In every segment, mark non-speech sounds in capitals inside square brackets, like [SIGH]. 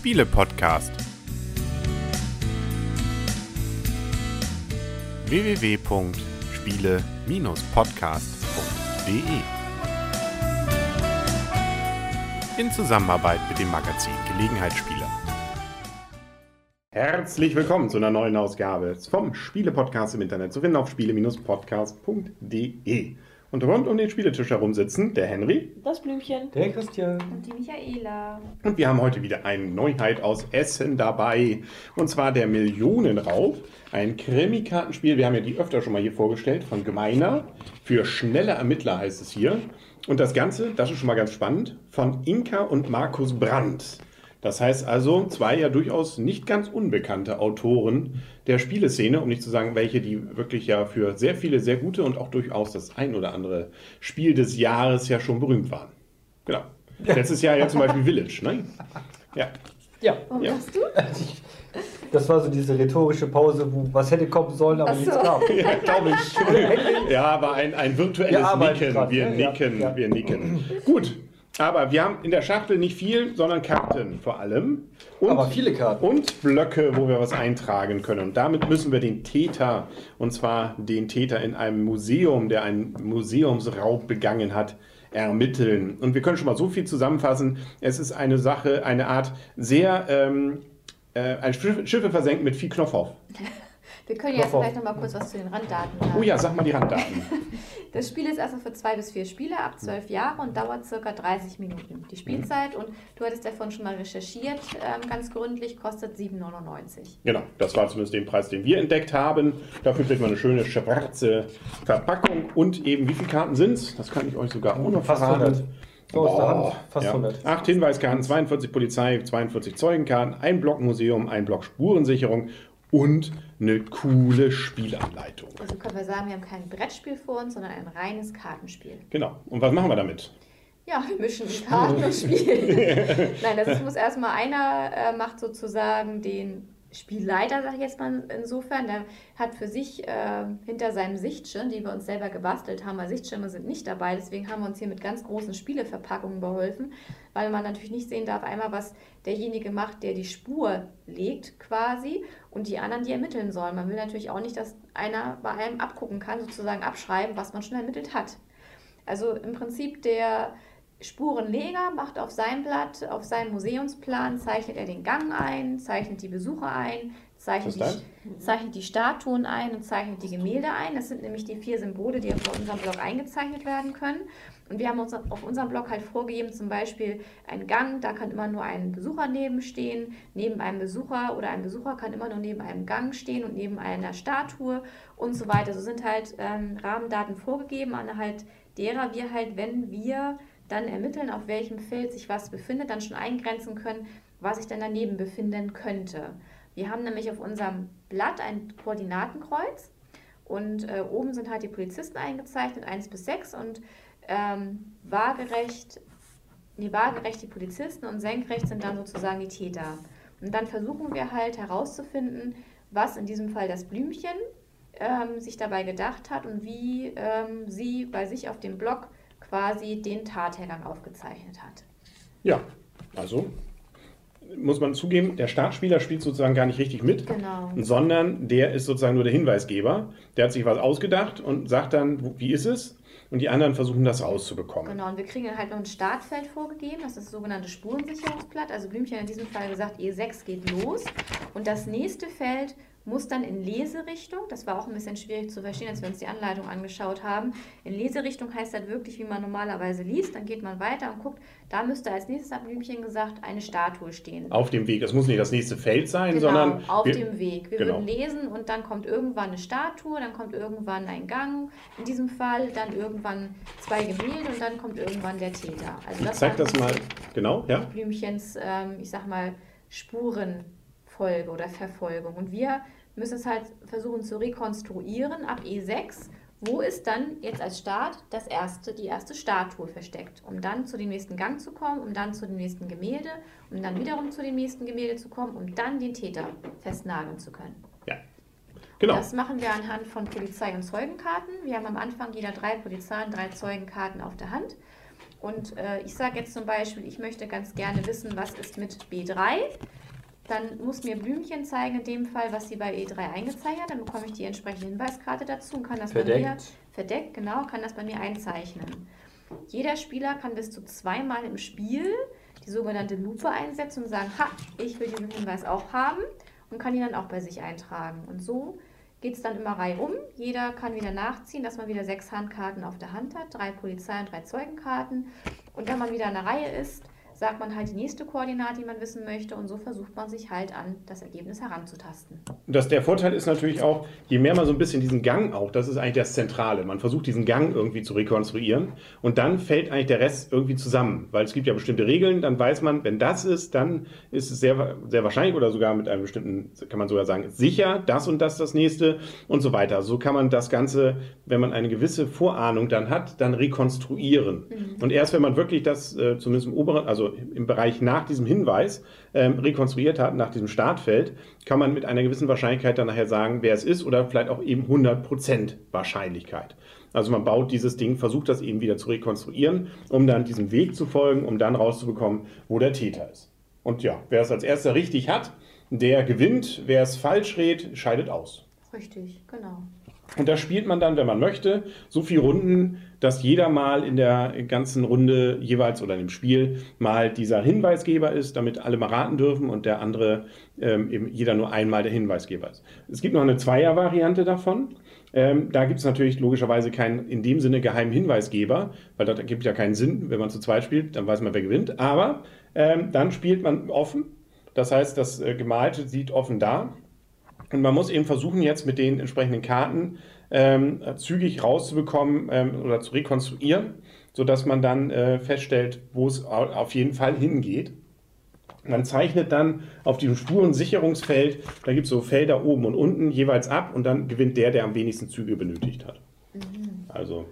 Spiele-Podcast. www.spiele-podcast.de In Zusammenarbeit mit dem Magazin Gelegenheitsspieler. Herzlich willkommen zu einer neuen Ausgabe vom Spiele-Podcast im Internet zu finden auf spiele-podcast.de. Und rund um den Spieletisch herum sitzen der Henry Das Blümchen. Der Christian. Und die Michaela. und wir haben heute wieder eine Neuheit aus Essen dabei. Und zwar der Millionenraub, ein Krimi-Kartenspiel. Wir haben ja die öfter schon mal hier vorgestellt von Gemeiner. Für schnelle Ermittler heißt es hier. Und das Ganze, das ist schon mal ganz spannend, von Inka und Markus Brandt. Das heißt also, zwei ja durchaus nicht ganz unbekannte Autoren der Spieleszene, um nicht zu sagen, welche, die wirklich ja für sehr viele sehr gute und auch durchaus das ein oder andere Spiel des Jahres ja schon berühmt waren. Genau. Letztes Jahr ja zum Beispiel Village, ne? Ja. Ja, Warum Ja. hast du? das war so diese rhetorische Pause, wo was hätte kommen sollen, aber so. nichts kam. Ja, glaube ich. [LAUGHS] Ja, aber ein, ein virtuelles Wir Nicken. dran, wir ne? Ja, nicken, ja. wir nicken. Gut. Aber wir haben in der Schachtel nicht viel, sondern Karten vor allem. Und, Aber viele Karten. Und Blöcke, wo wir was eintragen können. Und damit müssen wir den Täter, und zwar den Täter in einem Museum, der einen Museumsraub begangen hat, ermitteln. Und wir können schon mal so viel zusammenfassen. Es ist eine Sache, eine Art sehr, ähm, äh, ein Schiff, Schiffe versenken mit viel Knopf auf. [LAUGHS] Wir können ja vielleicht noch mal kurz was zu den Randdaten sagen. Oh ja, sag mal die Randdaten. [LAUGHS] Das Spiel ist also für zwei bis vier Spieler ab zwölf Jahre und dauert circa 30 Minuten. Die Spielzeit, und du hattest davon schon mal recherchiert, ähm, ganz gründlich, kostet 7,99. Genau, das war zumindest den Preis, den wir entdeckt haben. Dafür kriegt man eine schöne schwarze Verpackung und eben, wie viele Karten sind es? Das kann ich euch sogar auch noch Fast verraten. 100. So aus der Hand, fast ja. 100. Acht Hinweiskarten, 42 Polizei, 42 Zeugenkarten, ein Block Museum, ein Block Spurensicherung und eine coole Spielanleitung. Also können wir sagen, wir haben kein Brettspiel vor uns, sondern ein reines Kartenspiel. Genau. Und was machen wir damit? Ja, wir mischen die Karten und spielen. [LAUGHS] Nein, das ist, muss erstmal einer äh, macht sozusagen den Spielleiter, sag ich jetzt mal insofern. Der hat für sich äh, hinter seinem Sichtschirm, die wir uns selber gebastelt haben, weil Sichtschirme sind nicht dabei, deswegen haben wir uns hier mit ganz großen Spieleverpackungen beholfen, weil man natürlich nicht sehen darf, einmal was derjenige macht, der die Spur legt quasi und die anderen, die ermitteln sollen. Man will natürlich auch nicht, dass einer bei einem abgucken kann, sozusagen abschreiben, was man schon ermittelt hat. Also im Prinzip der Spurenleger macht auf seinem Blatt, auf seinem Museumsplan, zeichnet er den Gang ein, zeichnet die Besucher ein, zeichnet die, zeichnet die Statuen ein und zeichnet die Gemälde ein. Das sind nämlich die vier Symbole, die auf unserem Blog eingezeichnet werden können. Und wir haben uns auf unserem Blog halt vorgegeben, zum Beispiel ein Gang, da kann immer nur ein Besucher neben stehen, neben einem Besucher oder ein Besucher kann immer nur neben einem Gang stehen und neben einer Statue und so weiter. So sind halt ähm, Rahmendaten vorgegeben, anhalt derer wir halt, wenn wir dann ermitteln, auf welchem Feld sich was befindet, dann schon eingrenzen können, was sich dann daneben befinden könnte. Wir haben nämlich auf unserem Blatt ein Koordinatenkreuz und äh, oben sind halt die Polizisten eingezeichnet, 1 bis 6 und ähm, waagerecht, nee, waagerecht die Polizisten und senkrecht sind dann sozusagen die Täter. Und dann versuchen wir halt herauszufinden, was in diesem Fall das Blümchen ähm, sich dabei gedacht hat und wie ähm, sie bei sich auf dem Blog quasi den Tathergang aufgezeichnet hat. Ja, also muss man zugeben, der Startspieler spielt sozusagen gar nicht richtig mit. Genau. sondern der ist sozusagen nur der Hinweisgeber. Der hat sich was ausgedacht und sagt dann, wie ist es? Und die anderen versuchen das rauszubekommen. Genau, und wir kriegen dann halt noch ein Startfeld vorgegeben, das ist das sogenannte Spurensicherungsblatt. Also Blümchen hat in diesem Fall gesagt, E6 geht los. Und das nächste Feld muss dann in Leserichtung, das war auch ein bisschen schwierig zu verstehen, als wir uns die Anleitung angeschaut haben. In Leserichtung heißt das wirklich, wie man normalerweise liest. Dann geht man weiter und guckt, da müsste als nächstes, hat Blümchen gesagt, eine Statue stehen. Auf dem Weg. Es muss nicht das nächste Feld sein, Genau, sondern auf wir, dem Weg. Wir genau. würden lesen und dann kommt irgendwann eine Statue, dann kommt irgendwann ein Gang, in diesem Fall dann irgendwann zwei Gemälde und dann kommt irgendwann der Täter. Also ich zeig das mal genau, ja? Blümchens, ähm, ich sag mal, Spurenfolge oder Verfolgung. Und wir müssen es halt versuchen zu rekonstruieren ab E6, wo ist dann jetzt als Start das erste, die erste Statue versteckt, um dann zu dem nächsten Gang zu kommen, um dann zu dem nächsten Gemälde, um dann wiederum zu dem nächsten Gemälde zu kommen, um dann den Täter festnageln zu können. Ja. Genau. Das machen wir anhand von Polizei- und Zeugenkarten. Wir haben am Anfang jeder drei Polizei- und drei Zeugenkarten auf der Hand. Und äh, ich sage jetzt zum Beispiel, ich möchte ganz gerne wissen, was ist mit B3. Dann muss mir Blümchen zeigen, in dem Fall, was sie bei E3 eingezeichnet hat. Dann bekomme ich die entsprechende Hinweiskarte dazu und kann das bei mir Verdeckt. verdeckt, genau, kann das bei mir einzeichnen. Jeder Spieler kann bis zu zweimal im Spiel die sogenannte Lupe einsetzen und sagen, ha, ich will diesen Hinweis auch haben und kann ihn dann auch bei sich eintragen. Und so geht es dann immer reihum. Jeder kann wieder nachziehen, dass man wieder sechs Handkarten auf der Hand hat, drei Polizei- und drei Zeugenkarten. Und wenn man wieder in der Reihe ist, sagt man halt die nächste Koordinate, die man wissen möchte. Und so versucht man sich halt an das Ergebnis heranzutasten. Das, der Vorteil ist natürlich auch, je mehr man so ein bisschen diesen Gang auch, das ist eigentlich das Zentrale. Man versucht diesen Gang irgendwie zu rekonstruieren und dann fällt eigentlich der Rest irgendwie zusammen. Weil es gibt ja bestimmte Regeln, dann weiß man, wenn das ist, dann ist es sehr, sehr wahrscheinlich oder sogar mit einem bestimmten, kann man sogar sagen, sicher, das und das das nächste und so weiter. So kann man das Ganze, wenn man eine gewisse Vorahnung dann hat, dann rekonstruieren. Und erst wenn man wirklich das, äh, zumindest im oberen, also im Bereich nach diesem Hinweis, ähm, rekonstruiert hat, nach diesem Startfeld, kann man mit einer gewissen Wahrscheinlichkeit dann nachher sagen, wer es ist oder vielleicht auch eben 100% Wahrscheinlichkeit. Also man baut dieses Ding, versucht das eben wieder zu rekonstruieren, um dann diesem Weg zu folgen, um dann rauszubekommen, wo der Täter ist. Und ja, wer es als erster richtig hat, der gewinnt. Wer es falsch rät, scheidet aus. Richtig, genau. Und da spielt man dann, wenn man möchte, so viele Runden, dass jeder mal in der ganzen Runde jeweils oder in dem Spiel mal dieser Hinweisgeber ist, damit alle mal raten dürfen und der andere ähm, eben jeder nur einmal der Hinweisgeber ist. Es gibt noch eine Zweier-Variante davon. Ähm, da gibt es natürlich logischerweise keinen in dem Sinne geheimen Hinweisgeber, weil das gibt ja keinen Sinn, wenn man zu zweit spielt, dann weiß man, wer gewinnt. Aber ähm, dann spielt man offen. Das heißt, das äh, Gemalte sieht offen da. Und man muss eben versuchen, jetzt mit den entsprechenden Karten ähm, zügig rauszubekommen ähm, oder zu rekonstruieren, sodass man dann äh, feststellt, wo es au- auf jeden Fall hingeht. Man zeichnet dann auf diesem Spurensicherungsfeld, da gibt es so Felder oben und unten jeweils ab und dann gewinnt der, der am wenigsten Züge benötigt hat. Also,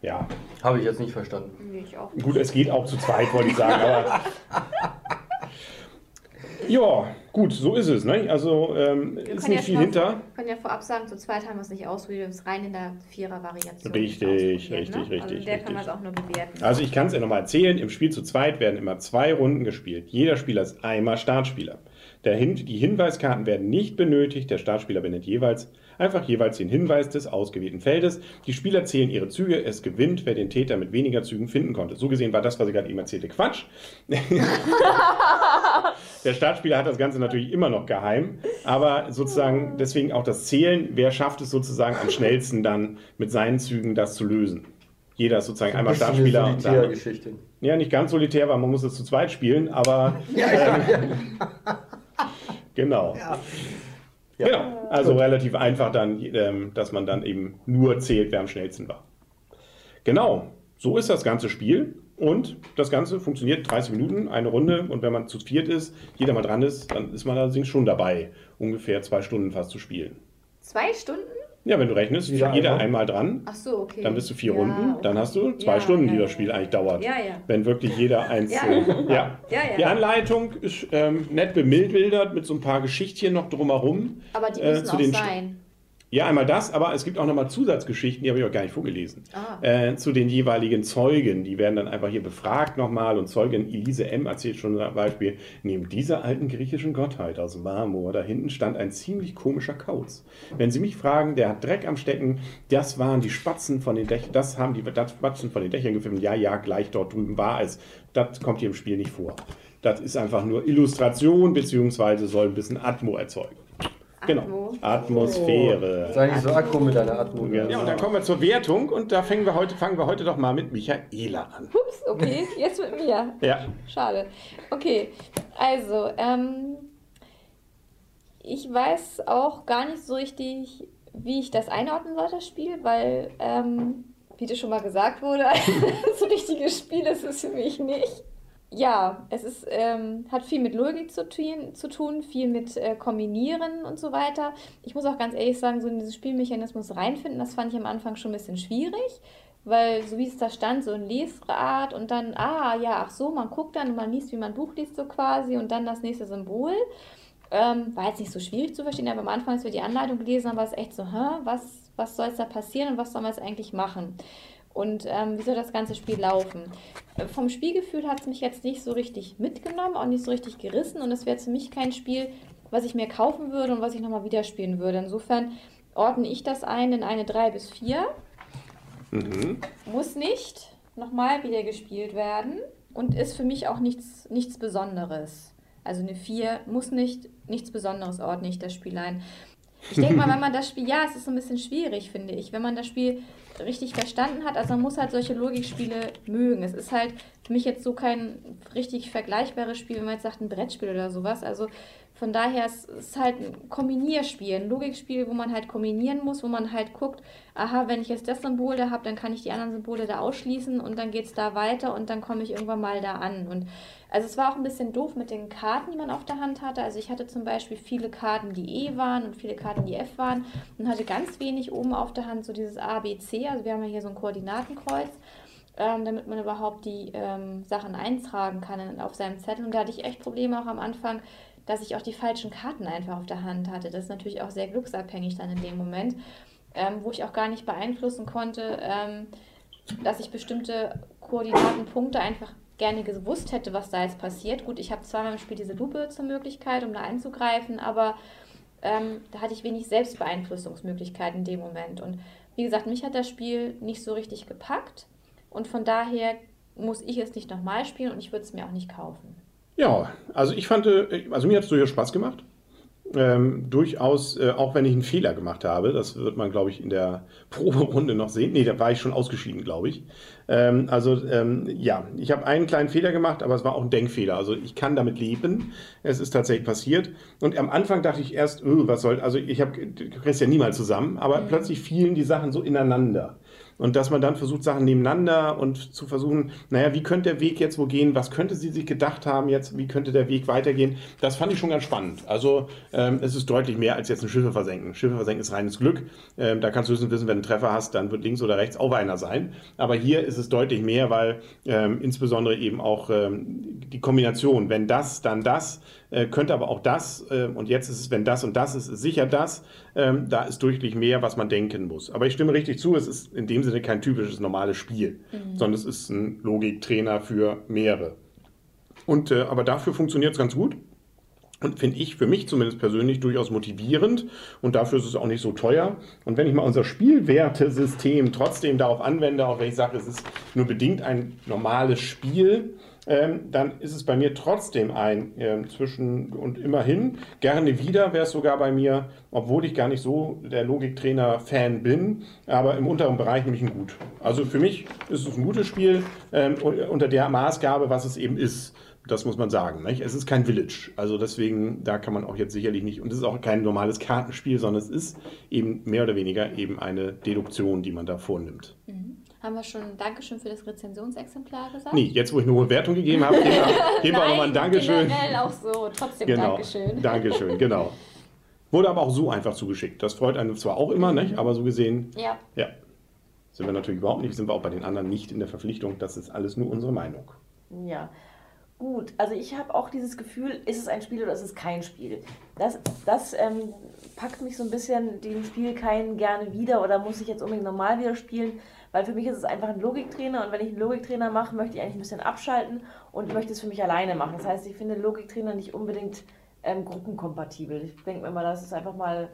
ja. Habe ich jetzt nicht verstanden. Nee, ich auch. Gut, es geht auch zu zweit, wollte ich sagen, aber. [LAUGHS] Ja, gut, so ist es. Ne? Also ähm, ist nicht ja viel hinter. Wir können ja vorab sagen, zu zweit haben wir es nicht ausprobiert, es rein in der Vierer-Variation. Richtig, richtig, Also richtig, in der kann man richtig. es auch nur bewerten. Also ich kann es ja nochmal erzählen, im Spiel zu zweit werden immer zwei Runden gespielt. Jeder Spieler ist einmal Startspieler. Der Hin die Hinweiskarten werden nicht benötigt, der Startspieler benennt jeweils einfach jeweils den Hinweis des ausgewählten Feldes. Die Spieler zählen ihre Züge, es gewinnt, wer den Täter mit weniger Zügen finden konnte. So gesehen war das, was ich gerade eben erzählte, Quatsch. [LAUGHS] Der Startspieler hat das Ganze natürlich immer noch geheim, aber sozusagen deswegen auch das Zählen, wer schafft es sozusagen am schnellsten dann mit seinen Zügen das zu lösen. Jeder ist sozusagen einmal Startspieler eine Geschichte. ja, nicht ganz solitär, weil man muss es zu zweit spielen, aber [LAUGHS] ähm, genau. Genau, also relativ einfach dann, ähm, dass man dann eben nur zählt, wer am schnellsten war. Genau, so ist das ganze Spiel und das Ganze funktioniert 30 Minuten, eine Runde und wenn man zu viert ist, jeder mal dran ist, dann ist man allerdings schon dabei, ungefähr zwei Stunden fast zu spielen. Zwei Stunden? Ja, wenn du rechnest, Jeder jeder einmal. einmal dran, Ach so, okay. dann bist du vier Ja, Runden, okay. dann hast du zwei Ja, Stunden, ja, die das Spiel eigentlich dauert. Ja, ja. Wenn wirklich jeder [LAUGHS] eins. Ja, äh, ja. ja. Die Anleitung ist ähm, nett bemildert mit so ein paar Geschichtchen noch drumherum. Aber die äh, müssen zu auch den sein. Ja, einmal das, aber es gibt auch nochmal Zusatzgeschichten, die habe ich auch gar nicht vorgelesen. Ah. Äh, zu den jeweiligen Zeugen. Die werden dann einfach hier befragt nochmal und Zeugin Elise M. erzählt schon zum Beispiel, neben dieser alten griechischen Gottheit aus Marmor, da hinten stand ein ziemlich komischer Kauz. Wenn Sie mich fragen, der hat Dreck am Stecken, das waren die Spatzen von den Dächern, das haben die das Spatzen von den Dächern gefilmt. Ja, ja, gleich dort drüben war es. Das kommt hier im Spiel nicht vor. Das ist einfach nur Illustration, beziehungsweise soll ein bisschen Atmo erzeugen. Genau. Atmo. Atmosphäre. Sei nicht so akku mit deiner Atmo. Ja, und dann kommen wir zur Wertung und da fangen wir heute, fangen wir heute doch mal mit Michaela an. Ups, okay, jetzt mit mir. Ja, Schade. Okay, also, ähm, ich weiß auch gar nicht so richtig, wie ich das einordnen soll, das Spiel, weil, ähm, wie das schon mal gesagt wurde, [LAUGHS] so richtiges Spiel ist es für mich nicht. Ja, es ist, ähm, hat viel mit Logik zu tun, zu tun viel mit äh, Kombinieren und so weiter. Ich muss auch ganz ehrlich sagen, so in diesen Spielmechanismus reinfinden, das fand ich am Anfang schon ein bisschen schwierig, weil so wie es da stand, so in Lesart und dann, ah ja, ach so, man guckt dann und man liest, wie man ein Buch liest so quasi und dann das nächste Symbol. Ähm, war jetzt nicht so schwierig zu verstehen, aber am Anfang, als wir die Anleitung gelesen haben, war es echt so, hä, was, was soll jetzt da passieren und was soll man jetzt eigentlich machen? Und ähm, wie soll das ganze Spiel laufen. Äh, vom Spielgefühl hat es mich jetzt nicht so richtig mitgenommen, auch nicht so richtig gerissen und es wäre für mich kein Spiel, was ich mir kaufen würde und was ich nochmal wieder spielen würde. Insofern ordne ich das ein in eine 3 bis 4. Mhm. Muss nicht nochmal wieder gespielt werden und ist für mich auch nichts, nichts Besonderes. Also eine 4 muss nicht, nichts Besonderes ordne ich das Spiel ein. Ich denke mal, [LAUGHS] wenn man das Spiel, ja, es ist so ein bisschen schwierig, finde ich, wenn man das Spiel richtig verstanden hat. Also man muss halt solche Logikspiele mögen. Es ist halt für mich jetzt so kein richtig vergleichbares Spiel, wenn man jetzt sagt, ein Brettspiel oder sowas. Also von daher ist es halt ein Kombinierspiel, ein Logikspiel, wo man halt kombinieren muss, wo man halt guckt, aha, wenn ich jetzt das Symbol da habe, dann kann ich die anderen Symbole da ausschließen und dann geht es da weiter und dann komme ich irgendwann mal da an. Und also es war auch ein bisschen doof mit den Karten, die man auf der Hand hatte. Also ich hatte zum Beispiel viele Karten, die E waren und viele Karten, die F waren und hatte ganz wenig oben auf der Hand so dieses A, B, C. Also wir haben ja hier so ein Koordinatenkreuz. Ähm, damit man überhaupt die ähm, Sachen eintragen kann auf seinem Zettel. Und da hatte ich echt Probleme auch am Anfang, dass ich auch die falschen Karten einfach auf der Hand hatte. Das ist natürlich auch sehr glücksabhängig dann in dem Moment, ähm, wo ich auch gar nicht beeinflussen konnte, ähm, dass ich bestimmte Koordinatenpunkte einfach gerne gewusst hätte, was da jetzt passiert. Gut, ich habe zweimal im Spiel diese Lupe zur Möglichkeit, um da einzugreifen, aber ähm, da hatte ich wenig Selbstbeeinflussungsmöglichkeiten in dem Moment. Und wie gesagt, mich hat das Spiel nicht so richtig gepackt und von daher muss ich es nicht nochmal spielen und ich würde es mir auch nicht kaufen. Ja, also ich fand, äh, also mir hat es durchaus Spaß gemacht. Ähm, durchaus, äh, auch wenn ich einen Fehler gemacht habe, das wird man, glaube ich, in der [LAUGHS] Proberunde noch sehen. Nee, da war ich schon ausgeschieden, glaube ich. Ähm, also ähm, ja, ich habe einen kleinen Fehler gemacht, aber es war auch ein Denkfehler. Also ich kann damit leben. Es ist tatsächlich passiert. Und am Anfang dachte ich erst, öh, was soll, also ich habe, du kriegst ja niemals zusammen, aber mhm. plötzlich fielen die Sachen so ineinander und dass man dann versucht, Sachen nebeneinander und zu versuchen, naja, wie könnte der Weg jetzt wo gehen, was könnte sie sich gedacht haben jetzt, wie könnte der Weg weitergehen, das fand ich schon ganz spannend. Also ähm, es ist deutlich mehr als jetzt ein Schiffe versenken. Schiffe versenken ist reines Glück, ähm, da kannst du wissen, wenn du einen Treffer hast, dann wird links oder rechts auch einer sein, aber hier ist es deutlich mehr, weil ähm, insbesondere eben auch ähm, die Kombination, wenn das, dann das, äh, könnte aber auch das, äh, und jetzt ist es, wenn das und das ist, ist sicher das, ähm, da ist deutlich mehr, was man denken muss. Aber ich stimme richtig zu, es ist in dem Sinne kein typisches normales Spiel, mhm. sondern es ist ein Logiktrainer für mehrere. Und, äh, aber dafür funktioniert es ganz gut. Und finde ich für mich zumindest persönlich durchaus motivierend und dafür ist es auch nicht so teuer. Und wenn ich mal unser Spielwertesystem trotzdem darauf anwende, auch wenn ich sage, es ist nur bedingt ein normales Spiel, ähm, dann ist es bei mir trotzdem ein äh, zwischen und immerhin. Gerne wieder wäre es sogar bei mir, obwohl ich gar nicht so der Logiktrainer-Fan bin, aber im unteren Bereich nämlich ein Gut. Also für mich ist es ein gutes Spiel ähm, unter der Maßgabe, was es eben ist. Das muss man sagen. Nicht? Es ist kein Village. Also deswegen, da kann man auch jetzt sicherlich nicht. Und es ist auch kein normales Kartenspiel, sondern es ist eben mehr oder weniger eben eine Deduktion, die man da vornimmt. Mhm. Haben wir schon Dankeschön für das Rezensionsexemplar gesagt? Nee, jetzt wo ich eine hohe Wertung gegeben habe, geben wir, [LAUGHS] nochmal ein Dankeschön. Generell auch so, trotzdem genau. Dankeschön. [LAUGHS] Dankeschön, genau. Wurde aber auch so einfach zugeschickt. Das freut einen zwar auch immer, mhm. nicht? aber so gesehen, ja. ja. Sind wir natürlich überhaupt nicht, sind wir auch bei den anderen nicht in der Verpflichtung. Das ist alles nur unsere Meinung. Ja. Gut, also ich habe auch dieses Gefühl, ist es ein Spiel oder ist es kein Spiel? Das, das ähm, packt mich so ein bisschen dem Spiel keinen gerne wieder oder muss ich jetzt unbedingt normal wieder spielen. Weil für mich ist es einfach ein Logiktrainer und wenn ich einen Logiktrainer mache, möchte ich eigentlich ein bisschen abschalten und möchte es für mich alleine machen. Das heißt, ich finde Logiktrainer nicht unbedingt ähm, gruppenkompatibel. Ich denke mir immer, das ist einfach mal.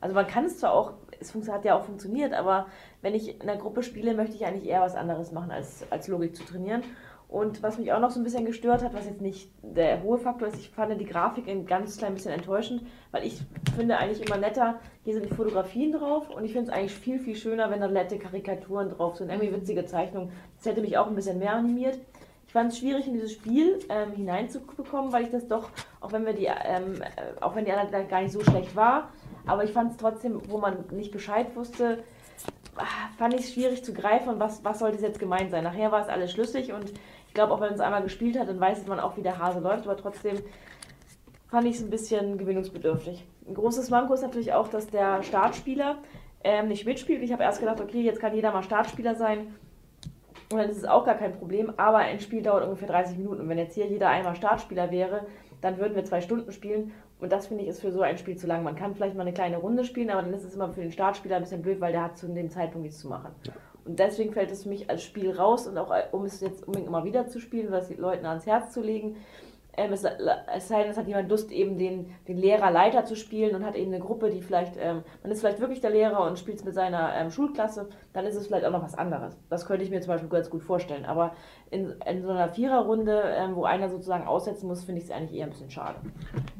Also man kann es zwar auch, es hat ja auch funktioniert, aber wenn ich in einer Gruppe spiele, möchte ich eigentlich eher was anderes machen, als, als Logik zu trainieren. Und was mich auch noch so ein bisschen gestört hat, was jetzt nicht der hohe Faktor ist, ich fand die Grafik ein ganz klein bisschen enttäuschend, weil ich finde eigentlich immer netter, hier sind die Fotografien drauf und ich finde es eigentlich viel, viel schöner, wenn da nette Karikaturen drauf sind, irgendwie witzige Zeichnungen. Das hätte mich auch ein bisschen mehr animiert. Ich fand es schwierig, in dieses Spiel ähm, hineinzubekommen, weil ich das doch, auch wenn wir die, ähm, äh, auch wenn die anderen gar nicht so schlecht war, aber ich fand es trotzdem, wo man nicht Bescheid wusste, fand ich es schwierig zu greifen, was, was soll das jetzt gemeint sein. Nachher war es alles schlüssig und glaube, auch wenn es einmal gespielt hat, dann weiß man auch, wie der Hase läuft, aber trotzdem fand ich es ein bisschen gewinnungsbedürftig. Ein großes Manko ist natürlich auch, dass der Startspieler ähm, nicht mitspielt. Ich habe erst gedacht, okay, jetzt kann jeder mal Startspieler sein. Und dann ist es auch gar kein Problem, aber ein Spiel dauert ungefähr 30 Minuten. Und wenn jetzt hier jeder einmal Startspieler wäre, dann würden wir zwei Stunden spielen. Und das finde ich ist für so ein Spiel zu lang. Man kann vielleicht mal eine kleine Runde spielen, aber dann ist es immer für den Startspieler ein bisschen blöd, weil der hat zu dem Zeitpunkt nichts zu machen. Und deswegen fällt es für mich als Spiel raus und auch um es jetzt unbedingt immer wieder zu spielen, was den Leuten ans Herz zu legen. Ähm, es, es sei denn, es hat jemand Lust, eben den, den Lehrer Leiter zu spielen und hat eben eine Gruppe, die vielleicht, ähm, man ist vielleicht wirklich der Lehrer und spielt es mit seiner ähm, Schulklasse, dann ist es vielleicht auch noch was anderes. Das könnte ich mir zum Beispiel ganz gut vorstellen. Aber in, in so einer Viererrunde, ähm, wo einer sozusagen aussetzen muss, finde ich es eigentlich eher ein bisschen schade.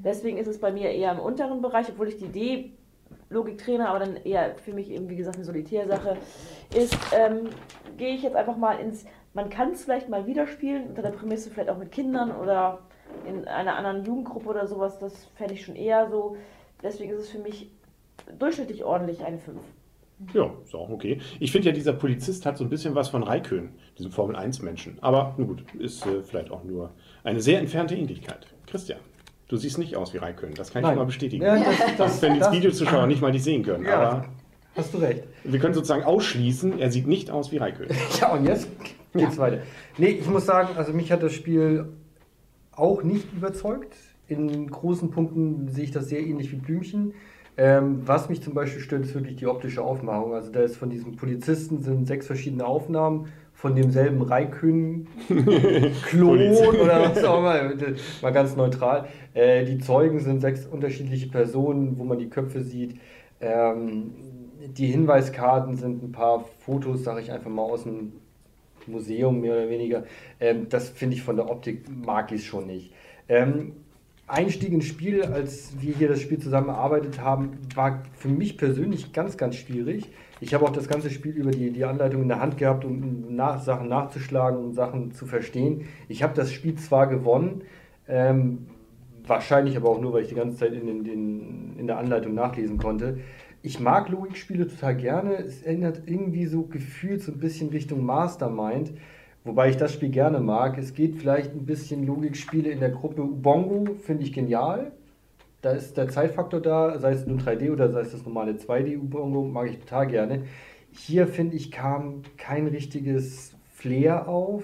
Deswegen ist es bei mir eher im unteren Bereich, obwohl ich die Idee Logiktrainer, aber dann eher für mich eben, wie gesagt, eine Solitärsache ist, ähm, gehe ich jetzt einfach mal ins, man kann es vielleicht mal wieder spielen, unter der Prämisse vielleicht auch mit Kindern oder in einer anderen Jugendgruppe oder sowas, das fände ich schon eher so. Deswegen ist es für mich durchschnittlich ordentlich eine 5. Ja, ist auch okay. Ich finde ja, dieser Polizist hat so ein bisschen was von Raikön, diesem Formel-1-Menschen. Aber nun gut, ist äh, vielleicht auch nur eine sehr entfernte Ähnlichkeit. Christian, du siehst nicht aus wie Raikön, das kann ich schon mal bestätigen. Ja, das, [LAUGHS] das, Wenn die das, Videozuschauer nicht mal die sehen können. Ja. Aber Hast du recht. wir können sozusagen ausschließen, er sieht nicht aus wie Raikön. [LAUGHS] Ja, und jetzt geht's weiter. Nee, ich muss sagen, also mich hat das Spiel auch nicht überzeugt. In großen Punkten sehe ich das sehr ähnlich wie Blümchen. Ähm, was mich zum Beispiel stört, ist wirklich die optische Aufmachung. Also da ist von diesem Polizisten sind sechs verschiedene Aufnahmen von demselben Raikön-Klon [LAUGHS] Polizei. oder was auch immer. Mal ganz neutral. Äh, die Zeugen sind sechs unterschiedliche Personen, wo man die Köpfe sieht. Ähm, die Hinweiskarten sind ein paar Fotos, sage ich einfach mal, aus dem Museum mehr oder weniger. Ähm, das finde ich von der Optik mag ich schon nicht. Ähm, Einstieg ins Spiel, als wir hier das Spiel zusammen erarbeitet haben, war für mich persönlich ganz, ganz schwierig. Ich habe auch das ganze Spiel über die, die Anleitung in der Hand gehabt, um nach, Sachen nachzuschlagen, um Sachen zu verstehen. Ich habe das Spiel zwar gewonnen, ähm, wahrscheinlich aber auch nur, weil ich die ganze Zeit in, den, in der Anleitung nachlesen konnte. Ich mag Logikspiele total gerne. Es erinnert irgendwie so gefühlt so ein bisschen Richtung Mastermind. Wobei ich das Spiel gerne mag. Es geht vielleicht ein bisschen Logikspiele in der Gruppe Ubongo, finde ich genial. Da ist der Zeitfaktor da, sei es nun 3D oder sei es das normale 2D Ubongo, mag ich total gerne. Hier finde ich kam kein richtiges Flair auf.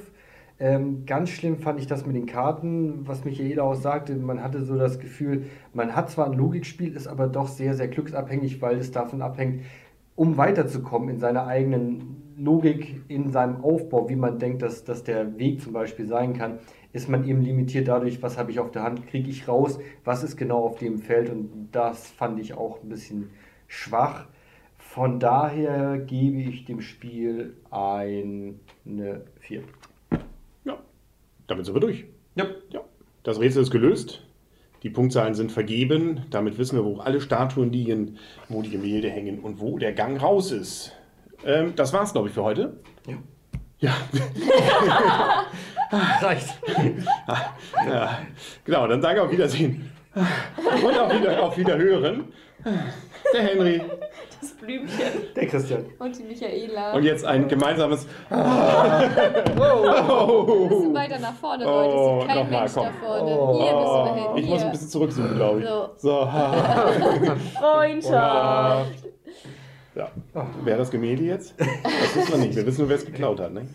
Ähm, ganz schlimm fand ich das mit den Karten, was Michael auch sagte. Man hatte so das Gefühl, man hat zwar ein Logikspiel, ist aber doch sehr, sehr glücksabhängig, weil es davon abhängt, um weiterzukommen in seiner eigenen Logik, in seinem Aufbau, wie man denkt, dass, dass der Weg zum Beispiel sein kann, ist man eben limitiert dadurch, was habe ich auf der Hand, kriege ich raus, was ist genau auf dem Feld und das fand ich auch ein bisschen schwach. Von daher gebe ich dem Spiel eine 4. Damit sind wir durch. Ja. Ja, das Rätsel ist gelöst. Die Punktzahlen sind vergeben. Damit wissen wir, wo alle Statuen liegen, wo die Gemälde hängen und wo der Gang raus ist. Ähm, das war's, glaube ich, für heute. Ja. Ja, [LAUGHS] Reicht. ja. genau. Dann sage auf Wiedersehen. Und auf, wieder, auf Wiederhören. Der Henry. Blümchen. Der Christian. Und die Michaela. Und jetzt ein gemeinsames. Ein bisschen weiter nach vorne, Leute. Oh, Sieht kein mal, Mensch komm. da vorne. Oh. Hier müssen wir hin. Ich Hier. muss ein bisschen zurückzoomen, glaube ich. So. So. [LAUGHS] Freundschaft. Ja. Wer das Gemälde jetzt? Das wissen wir nicht. Wir wissen nur, wer es geklaut hat. Ne?